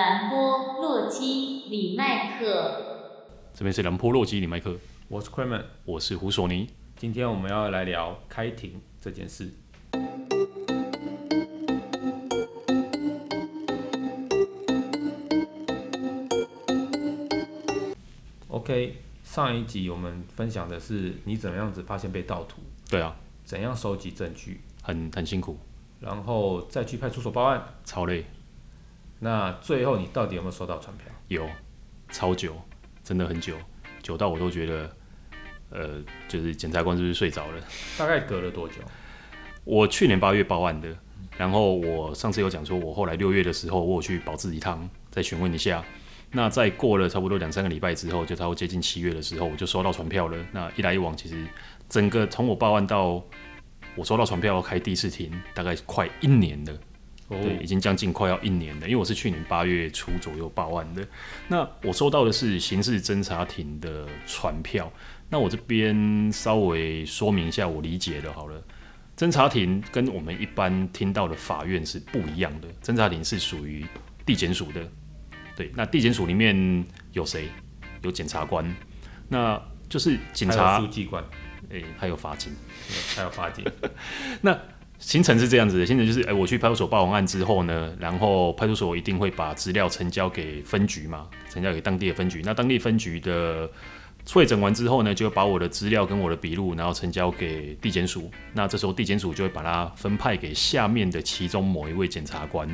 兰波洛基李麦克，这边是兰波洛基李麦克，我是 Kramer，我是胡索尼。今天我们要来聊开庭这件事。OK，上一集我们分享的是你怎么样子发现被盗图，对啊，怎样收集证据，很很辛苦，然后再去派出所报案，超累。那最后你到底有没有收到传票？有，超久，真的很久，久到我都觉得，呃，就是检察官是不是睡着了？大概隔了多久？我去年八月报案的，然后我上次有讲说，我后来六月的时候，我有去保自一趟，再询问一下。那再过了差不多两三个礼拜之后，就差不多接近七月的时候，我就收到传票了。那一来一往，其实整个从我报案到我收到传票开第一次庭，大概快一年了。对，已经将近快要一年了，因为我是去年八月初左右报案的。那我收到的是刑事侦查庭的传票。那我这边稍微说明一下我理解的好了。侦查庭跟我们一般听到的法院是不一样的。侦查庭是属于地检署的。对，那地检署里面有谁？有检察官，那就是警察、书记官，哎，还有法警，还有法警。那行程是这样子的，行程就是，哎，我去派出所报完案之后呢，然后派出所一定会把资料呈交给分局嘛，呈交给当地的分局。那当地分局的会诊完之后呢，就把我的资料跟我的笔录，然后呈交给地检署。那这时候地检署就会把它分派给下面的其中某一位检察官。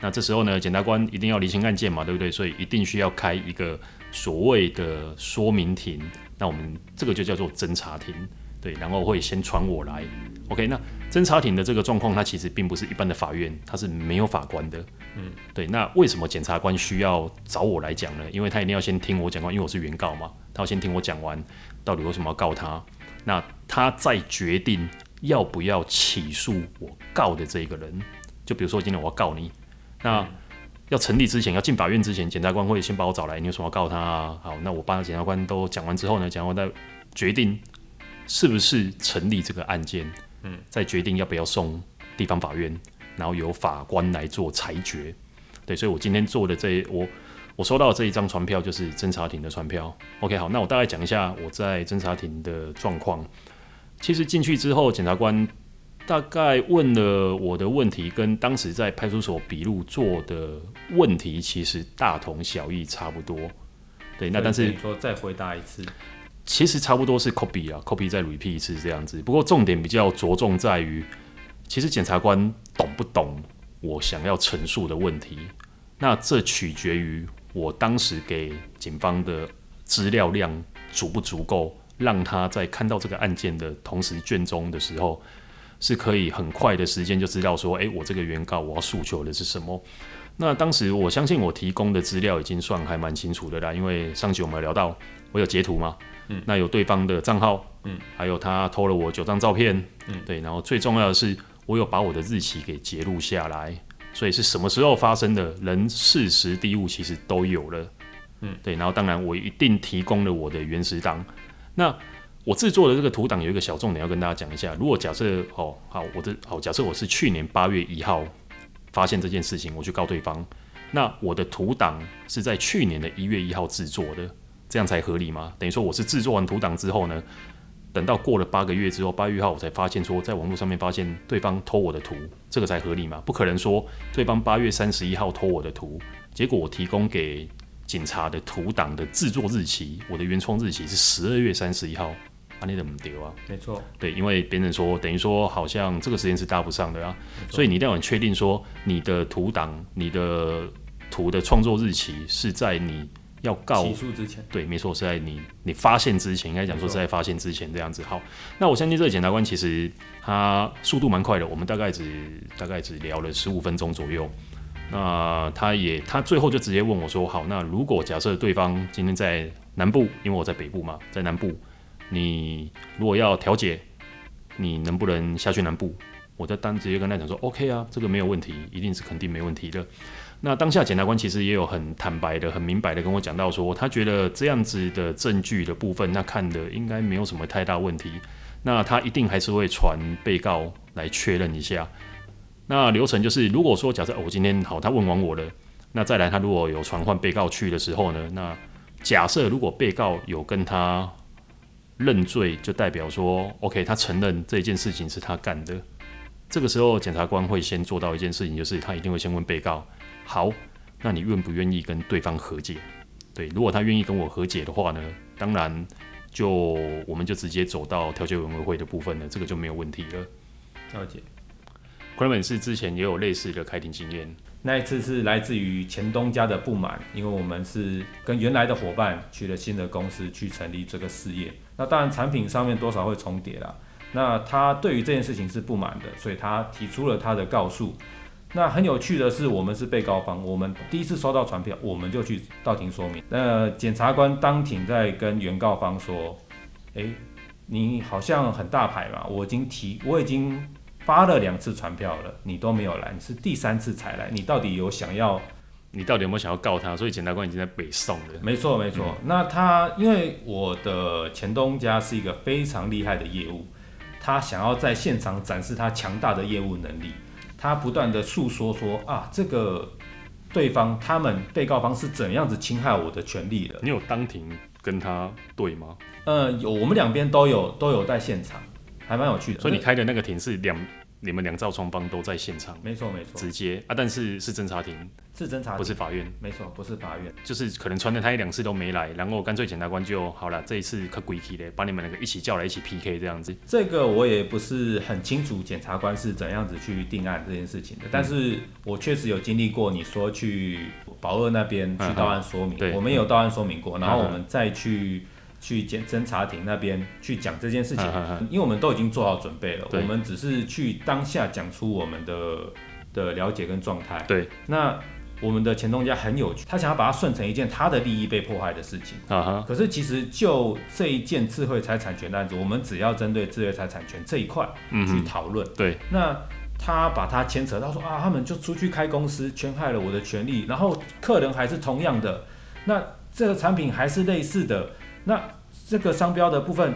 那这时候呢，检察官一定要厘清案件嘛，对不对？所以一定需要开一个所谓的说明庭。那我们这个就叫做侦查庭。对，然后会先传我来，OK。那侦查庭的这个状况，它其实并不是一般的法院，它是没有法官的，嗯，对。那为什么检察官需要找我来讲呢？因为他一定要先听我讲完，因为我是原告嘛，他要先听我讲完，到底为什么要告他，那他再决定要不要起诉我告的这个人。就比如说今天我要告你，那要成立之前，要进法院之前，检察官会先把我找来，你有什么要告他啊？好，那我帮检察官都讲完之后呢，检察官再决定。是不是成立这个案件？嗯，再决定要不要送地方法院，然后由法官来做裁决。对，所以我今天做的这一我我收到的这一张传票就是侦查庭的传票。OK，好，那我大概讲一下我在侦查庭的状况。其实进去之后，检察官大概问了我的问题，跟当时在派出所笔录做的问题其实大同小异，差不多。对，那但是你说再回答一次。其实差不多是 copy 啊，copy 再 repeat 一次这样子。不过重点比较着重在于，其实检察官懂不懂我想要陈述的问题。那这取决于我当时给警方的资料量足不足够，让他在看到这个案件的同时卷宗的时候，是可以很快的时间就知道说，诶，我这个原告我要诉求的是什么。那当时我相信我提供的资料已经算还蛮清楚的啦，因为上集我们有聊到我有截图嘛。嗯，那有对方的账号，嗯，还有他偷了我九张照片，嗯，对，然后最重要的是，我有把我的日期给截录下来，所以是什么时候发生的，人、事、时、地、物其实都有了，嗯，对，然后当然我一定提供了我的原始档。那我制作的这个图档有一个小重点要跟大家讲一下，如果假设，哦，好，我的好，假设我是去年八月一号发现这件事情，我去告对方，那我的图档是在去年的一月一号制作的。这样才合理吗？等于说我是制作完图档之后呢，等到过了八个月之后，八月一号我才发现说，在网络上面发现对方偷我的图，这个才合理吗？不可能说对方八月三十一号偷我的图，结果我提供给警察的图档的制作日期，我的原创日期是十二月三十一号，啊，你怎么丢啊？没错，对，因为别人说等于说好像这个时间是搭不上的啊，所以你一定要很确定说你的图档、你的图的创作日期是在你。要告起诉之前，对，没错，是在你你发现之前，应该讲说是在发现之前这样子。好，那我相信这个检察官其实他速度蛮快的，我们大概只大概只聊了十五分钟左右。那他也他最后就直接问我说：“好，那如果假设对方今天在南部，因为我在北部嘛，在南部，你如果要调解，你能不能下去南部？”我在当直接跟他讲说：“OK 啊，这个没有问题，一定是肯定没问题的。”那当下检察官其实也有很坦白的、很明白的跟我讲到说，他觉得这样子的证据的部分，那看的应该没有什么太大问题。那他一定还是会传被告来确认一下。那流程就是，如果说假设我今天好，他问完我了，那再来，他如果有传唤被告去的时候呢，那假设如果被告有跟他认罪，就代表说，OK，他承认这件事情是他干的。这个时候，检察官会先做到一件事情，就是他一定会先问被告：好，那你愿不愿意跟对方和解？对，如果他愿意跟我和解的话呢，当然就我们就直接走到调解委员会的部分了，这个就没有问题了。了解。Clement 是之前也有类似的开庭经验。那一次是来自于前东家的不满，因为我们是跟原来的伙伴去了新的公司去成立这个事业。那当然产品上面多少会重叠啦。那他对于这件事情是不满的，所以他提出了他的告诉。那很有趣的是，我们是被告方，我们第一次收到传票，我们就去到庭说明。那检察官当庭在跟原告方说：“诶，你好像很大牌嘛，我已经提，我已经。”发了两次传票了，你都没有来，你是第三次才来，你到底有想要？你到底有没有想要告他？所以检察官已经在北宋了。没错，没错。嗯、那他因为我的前东家是一个非常厉害的业务，他想要在现场展示他强大的业务能力，他不断的诉说说啊，这个对方他们被告方是怎样子侵害我的权利的。你有当庭跟他对吗？呃，有，我们两边都有都有在现场。还蛮有趣的，所以你开的那个庭是两，你们两造双方都在现场，没错没错，直接啊，但是是侦查庭，是侦查庭，不是法院，没错，不是法院，就是可能传了他一两次都没来，然后干脆检察官就好了，这一次可鬼气的，把你们两个一起叫来一起 PK 这样子。这个我也不是很清楚检察官是怎样子去定案这件事情的，嗯、但是我确实有经历过，你说去保二那边去到案说明，嗯、我们有到案说明过，嗯、然后我们再去。去检侦查庭那边去讲这件事情，因为我们都已经做好准备了，我们只是去当下讲出我们的的了解跟状态。对，那我们的前东家很有趣，他想要把它顺成一件他的利益被迫害的事情。可是其实就这一件智慧财产权的案子，我们只要针对智慧财产权这一块去讨论。对，那他把他牵扯到说啊，他们就出去开公司，侵害了我的权利，然后客人还是同样的，那这个产品还是类似的。那这个商标的部分，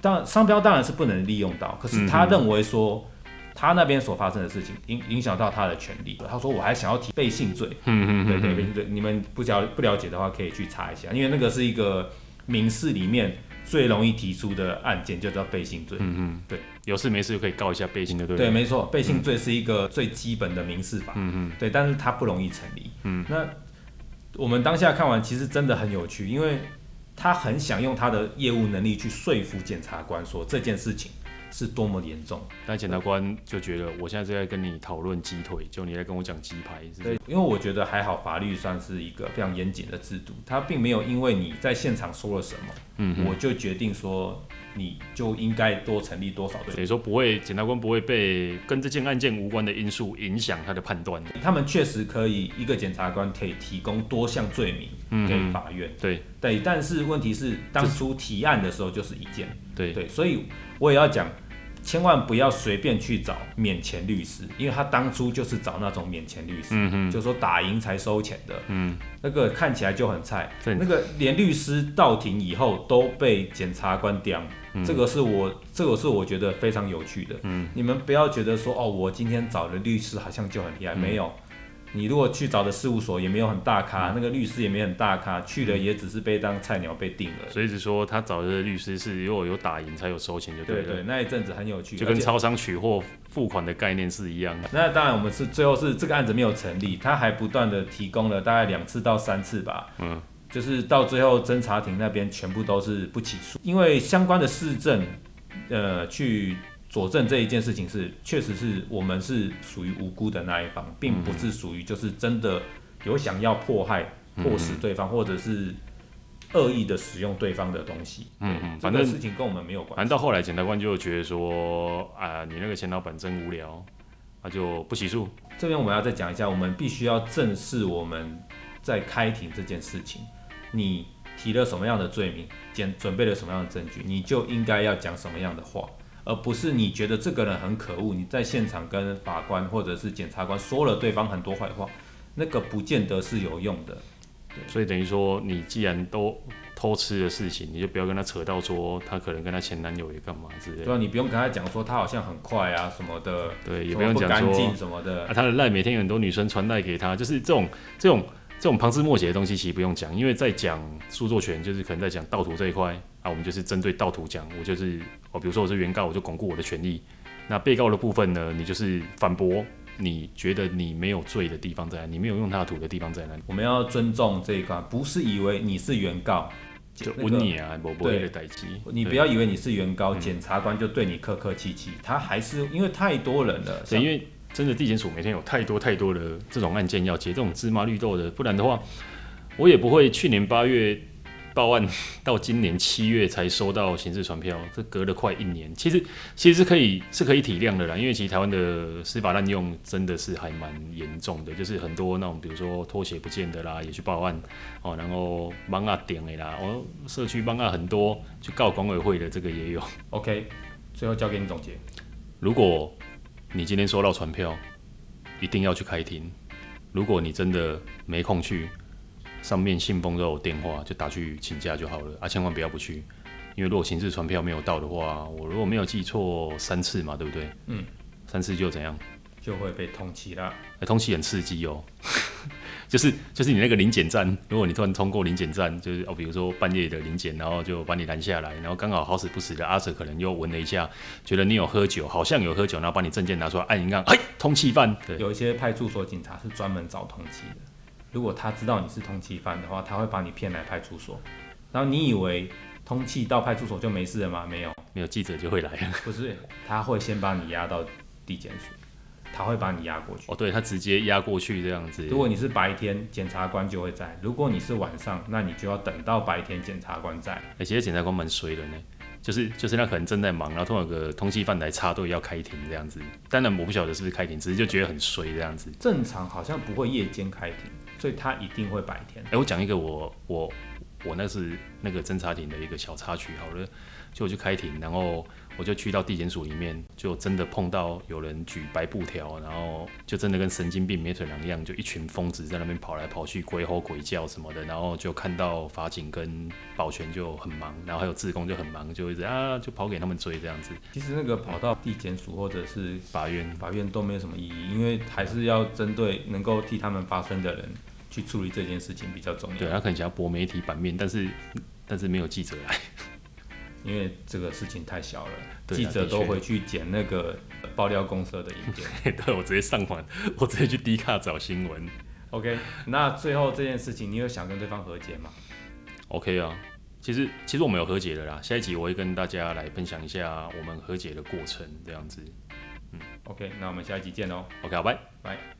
当然商标当然是不能利用到，可是他认为说他那边所发生的事情影影响到他的权利，他说我还想要提背信罪，嗯嗯对对背信罪，你们不了不了解的话可以去查一下，因为那个是一个民事里面最容易提出的案件，就叫背信罪，嗯嗯对，有事没事就可以告一下背信的，对对，没错，背信罪是一个最基本的民事法，嗯嗯对，但是它不容易成立，嗯，那我们当下看完其实真的很有趣，因为。他很想用他的业务能力去说服检察官说这件事情是多么严重，但检察官就觉得我现在是在跟你讨论鸡腿，就你在跟我讲鸡排，是不是？对，因为我觉得还好，法律算是一个非常严谨的制度，他并没有因为你在现场说了什么，嗯，我就决定说。你就应该多成立多少罪？所以说不会，检察官不会被跟这件案件无关的因素影响他的判断。他们确实可以，一个检察官可以提供多项罪名给法院。嗯、对对，但是问题是当初提案的时候就是一件。对对，所以我也要讲。千万不要随便去找免钱律师，因为他当初就是找那种免钱律师，就说打赢才收钱的，嗯，那个看起来就很菜，对。那个连律师到庭以后都被检察官刁，嗯、这个是我这个是我觉得非常有趣的，嗯，你们不要觉得说哦，我今天找的律师好像就很厉害，嗯、没有。你如果去找的事务所也没有很大咖，嗯、那个律师也没很大咖，去了也只是被当菜鸟被定了。所以是说他找的律师是如果有打赢才有收钱就对了。对对，那一阵子很有趣，就跟超商取货付款的概念是一样的。那当然我们是最后是这个案子没有成立，他还不断的提供了大概两次到三次吧，嗯，就是到最后侦查庭那边全部都是不起诉，因为相关的市政，呃，去。佐证这一件事情是，确实是我们是属于无辜的那一方，并不是属于就是真的有想要迫害、迫使对方，或者是恶意的使用对方的东西。嗯嗯，反正事情跟我们没有关系。反正到后来检察官就觉得说，啊，你那个前老板真无聊，那就不起诉。这边我们要再讲一下，我们必须要正视我们在开庭这件事情。你提了什么样的罪名，检准备了什么样的证据，你就应该要讲什么样的话。而不是你觉得这个人很可恶，你在现场跟法官或者是检察官说了对方很多坏话，那个不见得是有用的。对，所以等于说，你既然都偷吃的事情，你就不要跟他扯到说他可能跟他前男友也干嘛之类的。对啊，你不用跟他讲说他好像很快啊什么的，对，也不用讲说干净什么的。啊，他的赖每天有很多女生传赖给他，就是这种这种这种旁枝末节的东西，其实不用讲，因为在讲著作权，就是可能在讲盗图这一块啊，我们就是针对盗图讲，我就是哦，比如说我是原告，我就巩固我的权利。那被告的部分呢，你就是反驳。你觉得你没有罪的地方在哪？你没有用他的图的地方在哪里？我们要尊重这一块，不是以为你是原告就问你啊，不不会的代志。你不要以为你是原告，检察官就对你客客气气，他还是因为太多人了。对，因为真的地检署每天有太多太多的这种案件要接，这种芝麻绿豆的，不然的话，我也不会去年八月。报案到今年七月才收到刑事传票，这隔了快一年。其实其实是可以是可以体谅的啦，因为其实台湾的司法滥用真的是还蛮严重的，就是很多那种比如说拖鞋不见的啦，也去报案哦，然后帮啊点的啦，哦，社区帮啊很多，去告管委会的这个也有。OK，最后交给你总结。如果你今天收到传票，一定要去开庭。如果你真的没空去。上面信封都有电话，就打去请假就好了啊！千万不要不去，因为如果刑事传票没有到的话，我如果没有记错，三次嘛，对不对？嗯，三次就怎样？就会被通缉了。欸、通缉很刺激哦，就是就是你那个临检站，如果你突然通过临检站，就是哦，比如说半夜的临检，然后就把你拦下来，然后刚好好死不死的阿 Sir 可能又闻了一下，觉得你有喝酒，好像有喝酒，然后把你证件拿出来按一按，哎，通缉犯。对，有一些派出所警察是专门找通缉的。如果他知道你是通缉犯的话，他会把你骗来派出所。然后你以为通缉到派出所就没事了吗？没有，没有记者就会来。不是，他会先把你押到地检署，他会把你押过去。哦，对，他直接押过去这样子。如果你是白天，检察官就会在；如果你是晚上，那你就要等到白天检察官在。而且检察官蛮衰的呢，就是就是那可能正在忙，然后突然有个通缉犯来插队要开庭这样子。当然我不晓得是不是开庭，只是就觉得很衰这样子。正常好像不会夜间开庭。所以他一定会白天。哎、欸，我讲一个我我我那是那个侦查庭的一个小插曲，好了，就我去开庭，然后我就去到地检署里面，就真的碰到有人举白布条，然后就真的跟神经病、没腿两样，就一群疯子在那边跑来跑去，鬼吼鬼叫什么的，然后就看到法警跟保全就很忙，然后还有自工就很忙，就一直啊就跑给他们追这样子。其实那个跑到地检署或者是法院，法院都没有什么意义，因为还是要针对能够替他们发声的人。去处理这件事情比较重要。对，他可能想要博媒体版面，但是但是没有记者来，因为这个事情太小了，记者都回去捡那个爆料公社的影片。对，我直接上网，我直接去 D 卡找新闻。OK，那最后这件事情，你有想跟对方和解吗？OK 啊，其实其实我们有和解的啦。下一集我会跟大家来分享一下我们和解的过程，这样子。嗯，OK，那我们下一集见喽。OK，好，拜拜。